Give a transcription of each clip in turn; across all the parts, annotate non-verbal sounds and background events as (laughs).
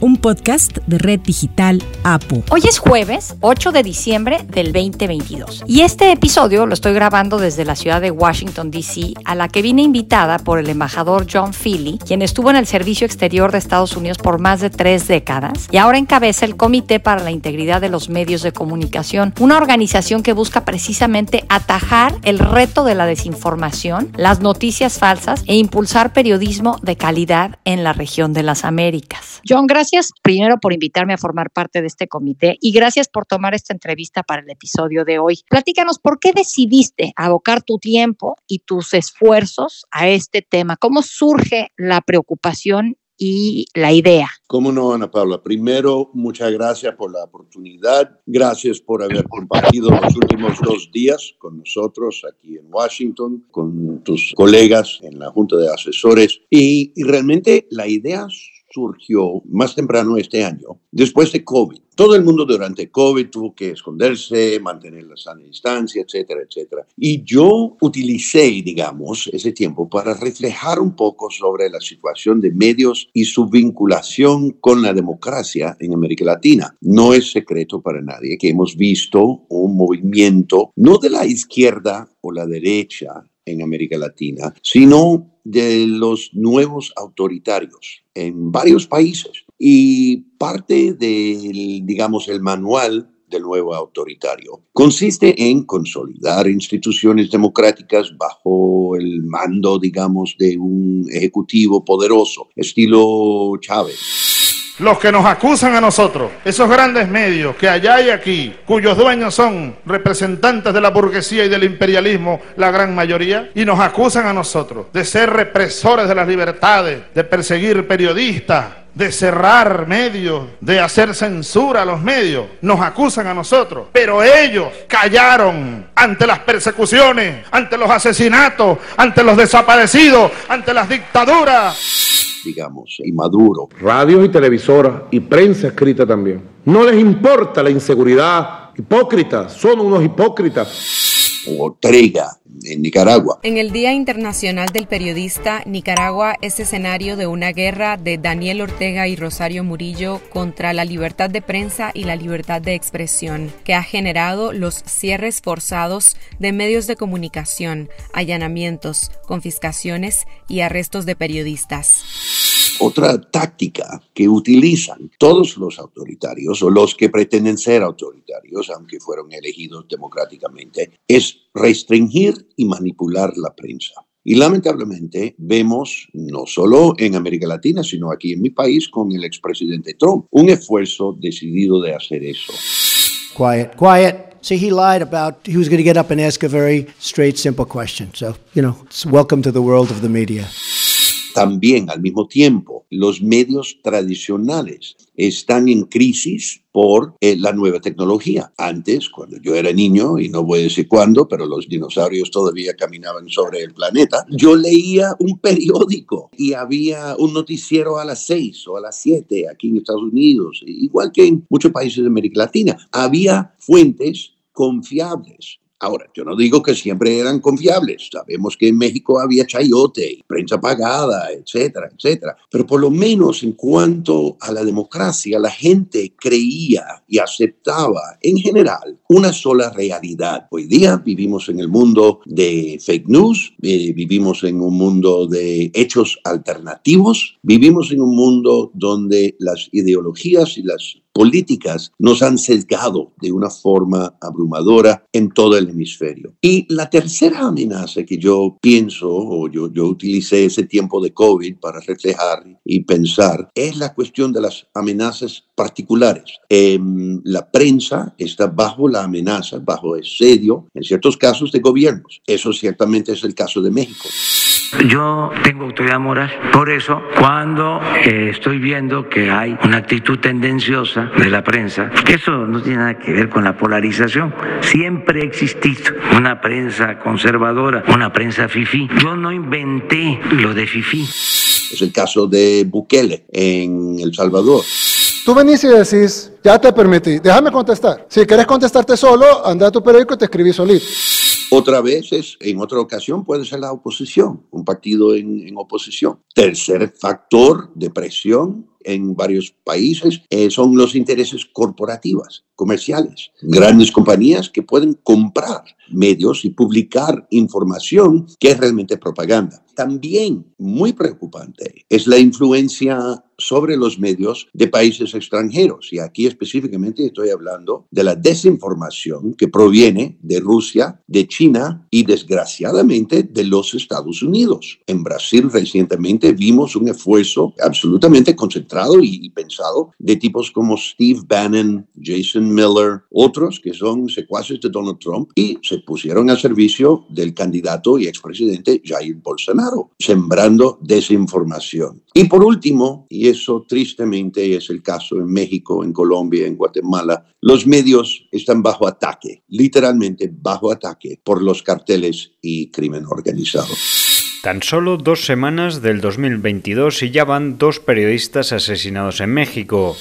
un podcast de Red Digital APU. Hoy es jueves 8 de diciembre del 2022 y este episodio lo estoy grabando desde la ciudad de Washington, D.C., a la que vine invitada por el embajador John Feely, quien estuvo en el Servicio Exterior de Estados Unidos por más de tres décadas y ahora encabeza el Comité para la Integridad de los Medios de Comunicación, una organización que busca precisamente atajar el reto de la desinformación, las noticias falsas e impulsar periodismo de calidad en la región de las Américas. John, gracias gracias primero por invitarme a formar parte de este comité y gracias por tomar esta entrevista para el episodio de hoy. Platícanos, ¿por qué decidiste abocar tu tiempo y tus esfuerzos a este tema? ¿Cómo surge la preocupación y la idea. ¿Cómo no, Ana Paula? Primero, muchas gracias por la oportunidad. Gracias por haber compartido los últimos dos días con nosotros aquí en Washington, con tus colegas en la Junta de Asesores. Y, y realmente la idea surgió más temprano este año, después de COVID. Todo el mundo durante COVID tuvo que esconderse, mantener la sana distancia, etcétera, etcétera. Y yo utilicé, digamos, ese tiempo para reflejar un poco sobre la situación de medios y su vinculación con la democracia en América Latina. No es secreto para nadie que hemos visto un movimiento, no de la izquierda o la derecha en América Latina, sino de los nuevos autoritarios en varios países. Y parte del, digamos, el manual del nuevo autoritario consiste en consolidar instituciones democráticas bajo el mando, digamos, de un ejecutivo poderoso, estilo Chávez los que nos acusan a nosotros, esos grandes medios que allá y aquí, cuyos dueños son representantes de la burguesía y del imperialismo, la gran mayoría, y nos acusan a nosotros de ser represores de las libertades, de perseguir periodistas, de cerrar medios, de hacer censura a los medios, nos acusan a nosotros, pero ellos callaron ante las persecuciones, ante los asesinatos, ante los desaparecidos, ante las dictaduras digamos, y Maduro. Radios y televisoras y prensa escrita también. No les importa la inseguridad. Hipócritas, son unos hipócritas o en Nicaragua. En el Día Internacional del Periodista, Nicaragua es escenario de una guerra de Daniel Ortega y Rosario Murillo contra la libertad de prensa y la libertad de expresión, que ha generado los cierres forzados de medios de comunicación, allanamientos, confiscaciones y arrestos de periodistas. Otra táctica que utilizan todos los autoritarios o los que pretenden ser autoritarios, aunque fueron elegidos democráticamente, es restringir y manipular la prensa. Y lamentablemente vemos, no solo en América Latina, sino aquí en mi país con el expresidente Trump, un esfuerzo decidido de hacer eso. Quiet, quiet. See, he lied about he was going to get up and ask a very straight, simple question. So, you know, welcome to the world of the media. También, al mismo tiempo, los medios tradicionales están en crisis por eh, la nueva tecnología. Antes, cuando yo era niño, y no voy a decir cuándo, pero los dinosaurios todavía caminaban sobre el planeta, yo leía un periódico y había un noticiero a las seis o a las siete aquí en Estados Unidos, igual que en muchos países de América Latina. Había fuentes confiables. Ahora, yo no digo que siempre eran confiables. Sabemos que en México había chayote, prensa pagada, etcétera, etcétera. Pero por lo menos en cuanto a la democracia, la gente creía y aceptaba en general una sola realidad. Hoy día vivimos en el mundo de fake news, eh, vivimos en un mundo de hechos alternativos, vivimos en un mundo donde las ideologías y las políticas nos han sesgado de una forma abrumadora en todo el hemisferio. Y la tercera amenaza que yo pienso, o yo, yo utilicé ese tiempo de COVID para reflejar y pensar, es la cuestión de las amenazas particulares. Em, la prensa está bajo la amenaza, bajo asedio, en ciertos casos de gobiernos. Eso ciertamente es el caso de México. Yo tengo autoridad moral, por eso cuando eh, estoy viendo que hay una actitud tendenciosa de la prensa, eso no tiene nada que ver con la polarización, siempre ha existido una prensa conservadora, una prensa fifí. Yo no inventé lo de fifí. Es el caso de Bukele en El Salvador. Tú venís y decís, ya te permití, déjame contestar. Si quieres contestarte solo, anda a tu periódico y te escribí solito. Otra vez, es, en otra ocasión, puede ser la oposición, un partido en, oposición. Tercer factor de presión en varios países eh, son los intereses corporativos, comerciales. Grandes compañías que pueden comprar medios y publicar información que es realmente propaganda. También muy preocupante es la influencia sobre los medios de países extranjeros. Y aquí específicamente estoy hablando de la desinformación que proviene de Rusia, de China y desgraciadamente de los Estados Unidos. En Brasil recientemente vimos un esfuerzo absolutamente concentrado y, pensado de tipos como Steve Bannon, Jason Miller, otros que son secuaces de Donald Trump y se pusieron al servicio del candidato y expresidente Jair Bolsonaro, sembrando desinformación. Y por último, y eso tristemente es el caso en México, en Colombia, en Guatemala, los medios están bajo ataque, literalmente bajo ataque por los carteles y crimen organizado. Tan solo dos semanas del 2022 y ya van dos periodistas asesinados en México.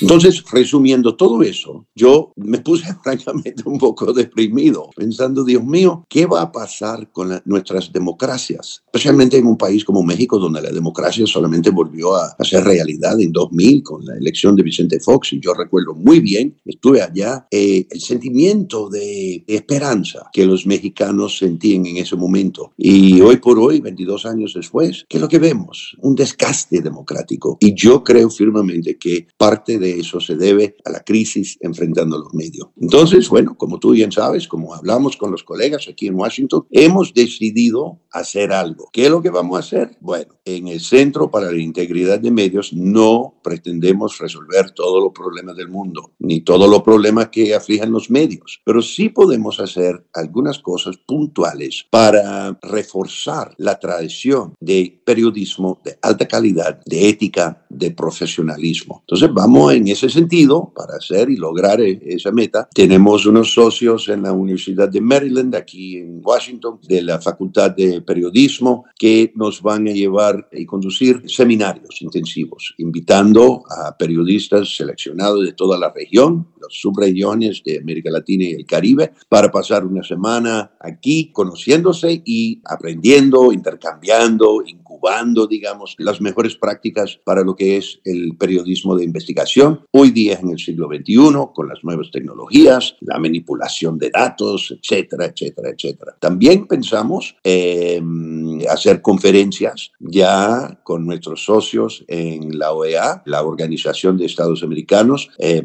Entonces, resumiendo todo eso, yo me puse (laughs) francamente un poco deprimido, pensando, Dios mío, ¿qué va a pasar con nuestras democracias? Especialmente en un país como México, donde la democracia solamente volvió a, a, ser realidad en 2000 con la elección de Vicente Fox. Y yo recuerdo muy bien, estuve allá, eh, el sentimiento de esperanza que los mexicanos sentían en ese momento. Y hoy por hoy, 22 años después, ¿qué es lo que vemos? Un desgaste democrático. Y yo creo firmemente que parte de eso se debe a la crisis enfrentando los medios. Entonces, bueno, como tú bien sabes, como hablamos con los colegas aquí en Washington, hemos decidido hacer algo. ¿Qué es lo que vamos a hacer? Bueno, en el Centro para la Integridad de Medios no pretendemos resolver todos los problemas del mundo, ni todos los problemas que aflijan los medios, pero sí podemos hacer algunas cosas puntuales para reforzar la tradición de periodismo de alta calidad, de ética, de profesionalismo. Entonces vamos en ese sentido para hacer y lograr e-, esa meta. Tenemos unos socios en la Universidad de Maryland, aquí en Washington, de la Facultad de Periodismo, que nos van a llevar y conducir seminarios intensivos, invitando a periodistas seleccionados de toda la región, las subregiones de América Latina y el Caribe, para pasar una semana aquí conociéndose y aprendiendo, intercambiando, incubando, digamos, las mejores prácticas para lo que es el periodismo de investigación. Hoy día en el siglo XXI, con las nuevas tecnologías, la manipulación de datos, etcétera, etcétera, etcétera. También pensamos en hacer conferencias ya con nuestros socios en la OEA, la Organización de Estados Americanos. Eh,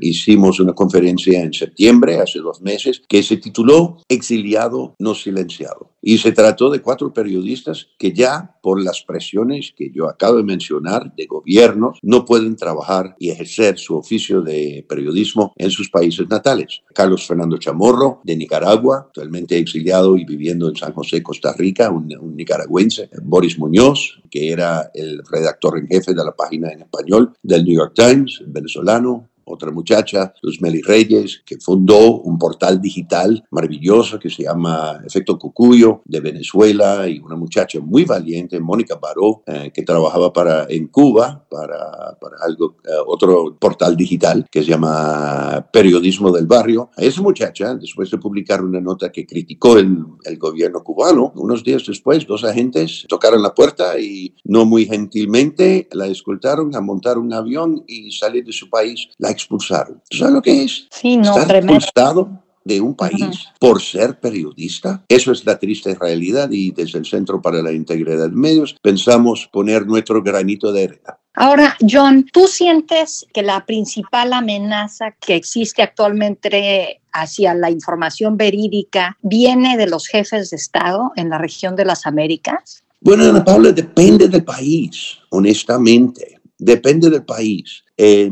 hicimos una conferencia en septiembre, hace dos meses, que se tituló Exiliado no silenciado. Y se trató de cuatro periodistas que ya por las presiones que yo acabo de mencionar de gobiernos no pueden trabajar y ejercer su oficio de periodismo en sus países natales. Carlos Fernando Chamorro de Nicaragua, actualmente exiliado y viviendo en San José, Costa Rica, un, nicaragüense. Boris Muñoz, que era el redactor en jefe de la página en español del New York Times, venezolano, otra muchacha, Luzmeli Reyes, que fundó un portal digital maravilloso que se llama Efecto Cucuyo de Venezuela y una muchacha muy valiente, Mónica Baró, eh, que trabajaba para, en Cuba para, para algo, eh, otro portal digital que se llama Periodismo del Barrio. A esa muchacha, después de publicar una nota que criticó el, el gobierno cubano, unos días después dos agentes tocaron la puerta y no muy gentilmente la escoltaron a montar un avión y salir de su país. La expulsaron. sabes lo que es? Sí, no, Estar expulsado de un país por ser periodista. Eso es la triste realidad y desde el Centro para la Integridad de Medios pensamos poner nuestro granito de arena. Ahora, John, ¿tú sientes que la principal amenaza que existe actualmente hacia la información verídica viene de los jefes de Estado en la región de las Américas? Bueno, Ana Paula, depende del país, honestamente. Depende del país. Eh,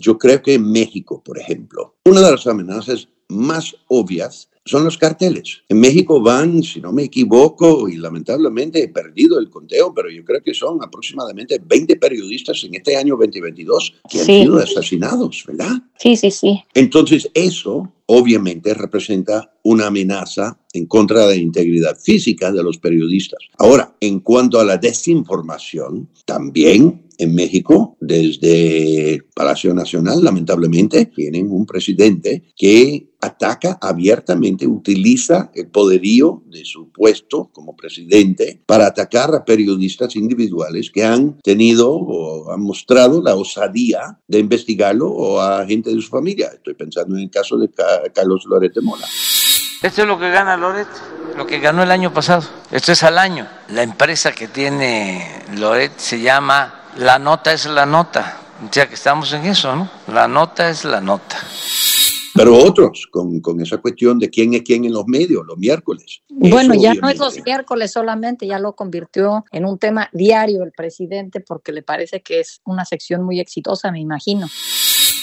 yo creo que en México, por ejemplo, una de las amenazas más obvias son los carteles. En México van, si no me equivoco, y lamentablemente he perdido el conteo, pero yo creo que son aproximadamente 20 periodistas en este año 2022 que han sido asesinados, ¿verdad? Sí, sí, sí. Entonces eso obviamente representa una amenaza en contra de la integridad física de los periodistas. Ahora, en cuanto a la desinformación, también en México, desde Palacio Nacional, lamentablemente, tienen un presidente que ataca abiertamente, utiliza el poderío de su puesto como presidente para atacar a periodistas individuales que han tenido o han mostrado la osadía de investigarlo o a gente de su familia. Estoy pensando en el caso de Carlos Loret de Mola. Esto es lo que gana Loret, lo que ganó el año pasado. Esto es al año. La empresa que tiene Loret se llama La Nota es la Nota. Ya que estamos en eso, ¿no? La nota es la nota. Pero otros, con, con, esa cuestión de quién es quién en los medios, los miércoles. Bueno, ya no es los miércoles solamente, ya lo convirtió en un tema diario el presidente porque le parece que es una sección muy exitosa, me imagino.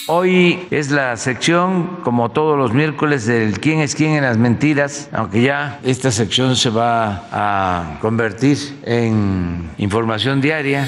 Hoy es la sección, como todos los miércoles, del quién es quién en las mentiras, aunque ya esta sección se va a convertir en información diaria.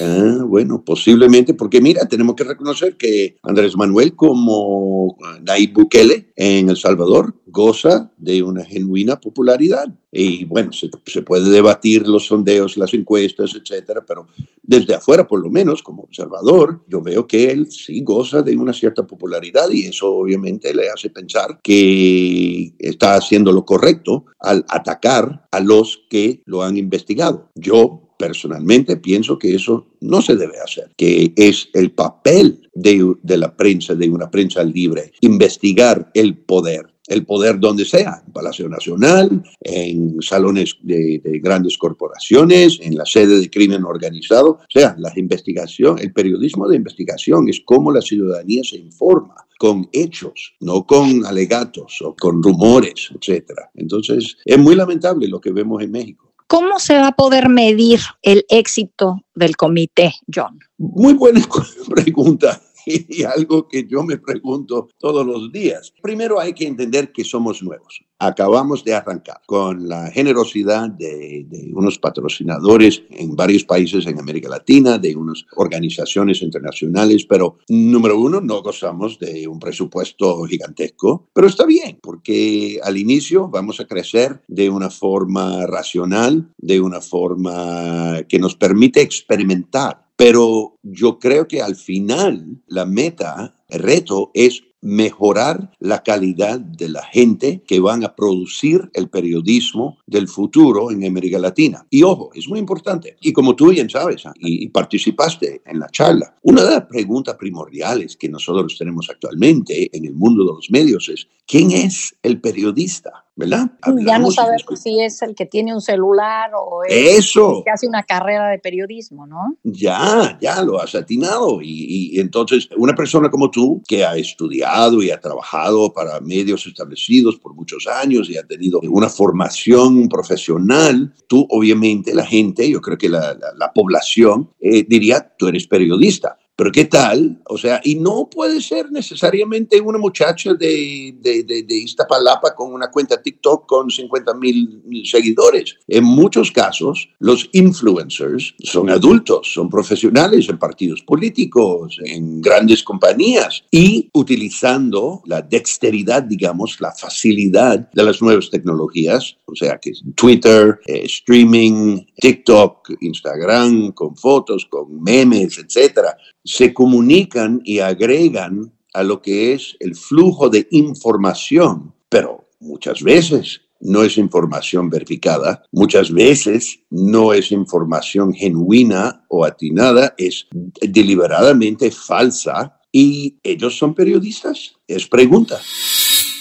Ah, bueno, posiblemente, porque mira, tenemos que reconocer que Andrés Manuel como Nayib Bukele en El Salvador goza de una genuina popularidad. Y bueno, se, se, puede debatir los sondeos, las encuestas, etcétera, pero desde afuera, por lo menos, como observador, yo veo que él sí goza de una cierta popularidad y eso obviamente le hace pensar que está haciendo lo correcto al atacar a los que lo han investigado. Yo personalmente pienso que eso no se debe hacer, que es el papel de, la prensa, de una prensa libre, investigar el poder el poder donde sea, en Palacio Nacional, en salones de, de, grandes corporaciones, en la sede de crimen organizado. O sea, la investigación, el periodismo de investigación es cómo la ciudadanía se informa con hechos, no con alegatos o con rumores, etc. Entonces, es muy lamentable lo que vemos en México. ¿Cómo se va a poder medir el éxito del comité, John? Muy buena (laughs) pregunta (laughs) y algo que yo me pregunto todos los días. Primero hay que entender que somos nuevos. Acabamos de arrancar con la generosidad de, unos patrocinadores en varios países en América Latina, de unas organizaciones internacionales, pero número uno, no gozamos de un presupuesto gigantesco, pero está bien, porque al inicio vamos a crecer de una forma racional, de una forma que nos permite experimentar pero yo creo que al final la meta, el reto es mejorar la calidad de la gente que van a producir el periodismo del futuro en América Latina. Y ojo, es muy importante. Y como tú bien sabes ah, y, participaste en la charla, una de las preguntas primordiales que nosotros tenemos actualmente en el mundo de los medios es, ¿quién es el periodista? ¿Verdad? ya no sabemos si es el que tiene un celular o es Eso. el que hace una carrera de periodismo, ¿no? Ya, ya lo has atinado. Y, y, entonces, una persona como tú, que ha estudiado y ha trabajado para medios establecidos por muchos años y ha tenido una formación profesional, tú obviamente la gente, yo creo que la, la, la población eh, diría, tú eres periodista. Pero ¿qué tal? O sea, y no puede ser necesariamente una muchacha de, de, de, de Iztapalapa con una cuenta TikTok con 50 mil seguidores. En muchos casos, los influencers son adultos, son profesionales en partidos políticos, en grandes compañías y utilizando la dexteridad, digamos, la facilidad de las nuevas tecnologías, o sea, que es Twitter, eh, streaming, TikTok, Instagram, con fotos, con memes, etcétera se comunican y agregan a lo que es el flujo de información, pero muchas veces no es información verificada, muchas veces no es información genuina o atinada, es deliberadamente falsa y ellos son periodistas. Es pregunta.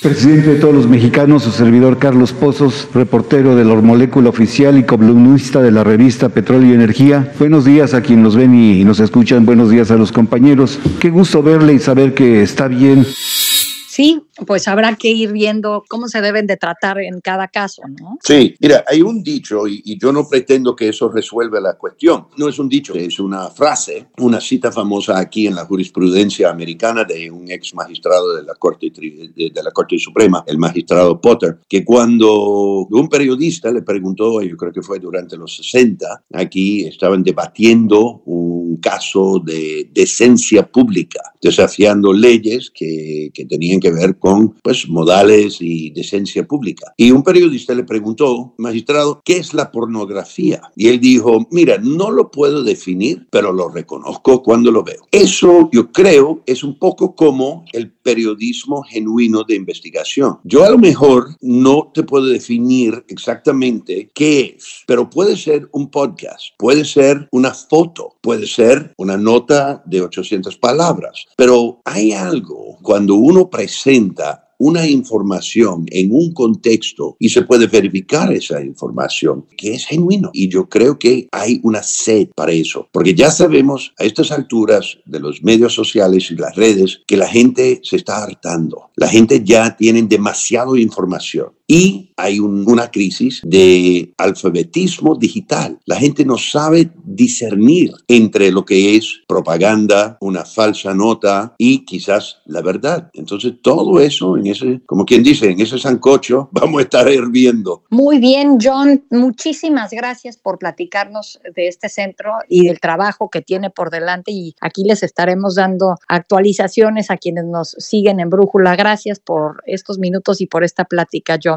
Presidente de todos los mexicanos, su servidor Carlos Pozos, reportero de la Molécula Oficial y columnista de la revista Petróleo y Energía. Buenos días a quienes nos ven y nos escuchan, buenos días a los compañeros. Qué gusto verle y saber que está bien. Sí, pues habrá que ir viendo cómo se deben de tratar en cada caso, ¿no? Sí, mira, hay un dicho y, yo no pretendo que eso resuelva la cuestión. No es un dicho, es una frase, una cita famosa aquí en la jurisprudencia americana de un ex magistrado de la Corte, de la Corte Suprema, el magistrado Potter, que cuando un periodista le preguntó, yo creo que fue durante los 60, aquí estaban debatiendo un caso de decencia pública, desafiando leyes que, que tenían que ver con pues, modales y decencia pública. Y un periodista le preguntó, magistrado, ¿qué es la pornografía? Y él dijo, mira, no lo puedo definir, pero lo reconozco cuando lo veo. Eso yo creo es un poco como el periodismo genuino de investigación. Yo a lo mejor no te puedo definir exactamente qué es, pero puede ser un podcast, puede ser una foto, puede ser una nota de 800 palabras, pero hay algo cuando uno presenta una información en un contexto y se puede verificar esa información que es genuino. Y yo creo que hay una sed para eso, porque ya sabemos a estas alturas de los medios sociales y las redes que la gente se está hartando. La gente ya tiene demasiada información. Y hay un- una crisis de alfabetismo digital. La gente no sabe discernir entre lo que es propaganda, una falsa nota y quizás la verdad. Entonces todo eso en ese, como quien dice, en ese sancocho (laughs) vamos a estar hirviendo. Muy bien, John, muchísimas gracias por platicarnos de este centro y del trabajo que tiene por delante y aquí les estaremos dando actualizaciones a quienes nos siguen en Brújula. Gracias por estos minutos y por esta plática, John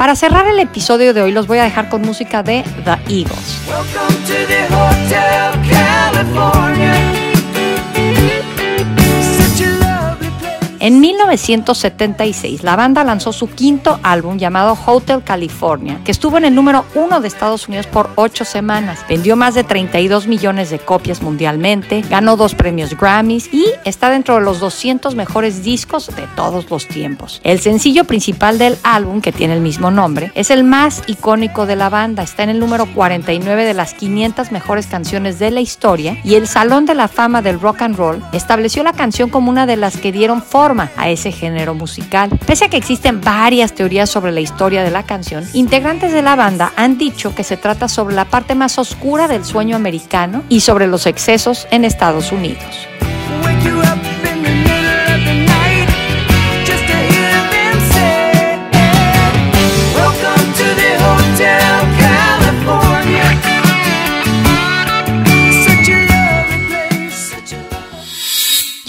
Para cerrar el episodio de hoy los voy a dejar con música de The Eagles. En 1976, la banda lanzó su quinto álbum llamado Hotel California, que estuvo en el número uno de Estados Unidos por ocho semanas. Vendió más de 32 millones de copias mundialmente, ganó dos premios Grammys y está dentro de los 200 mejores discos de todos los tiempos. El sencillo principal del álbum, que tiene el mismo nombre, es el más icónico de la banda. Está en el número 49 de las 500 mejores canciones de la historia y el Salón de la Fama del Rock and Roll estableció la canción como una de las que dieron forma a ese género musical. Pese a que existen varias teorías sobre la historia de la canción, integrantes de la banda han dicho que se trata sobre la parte más oscura del sueño americano y sobre los excesos en Estados Unidos.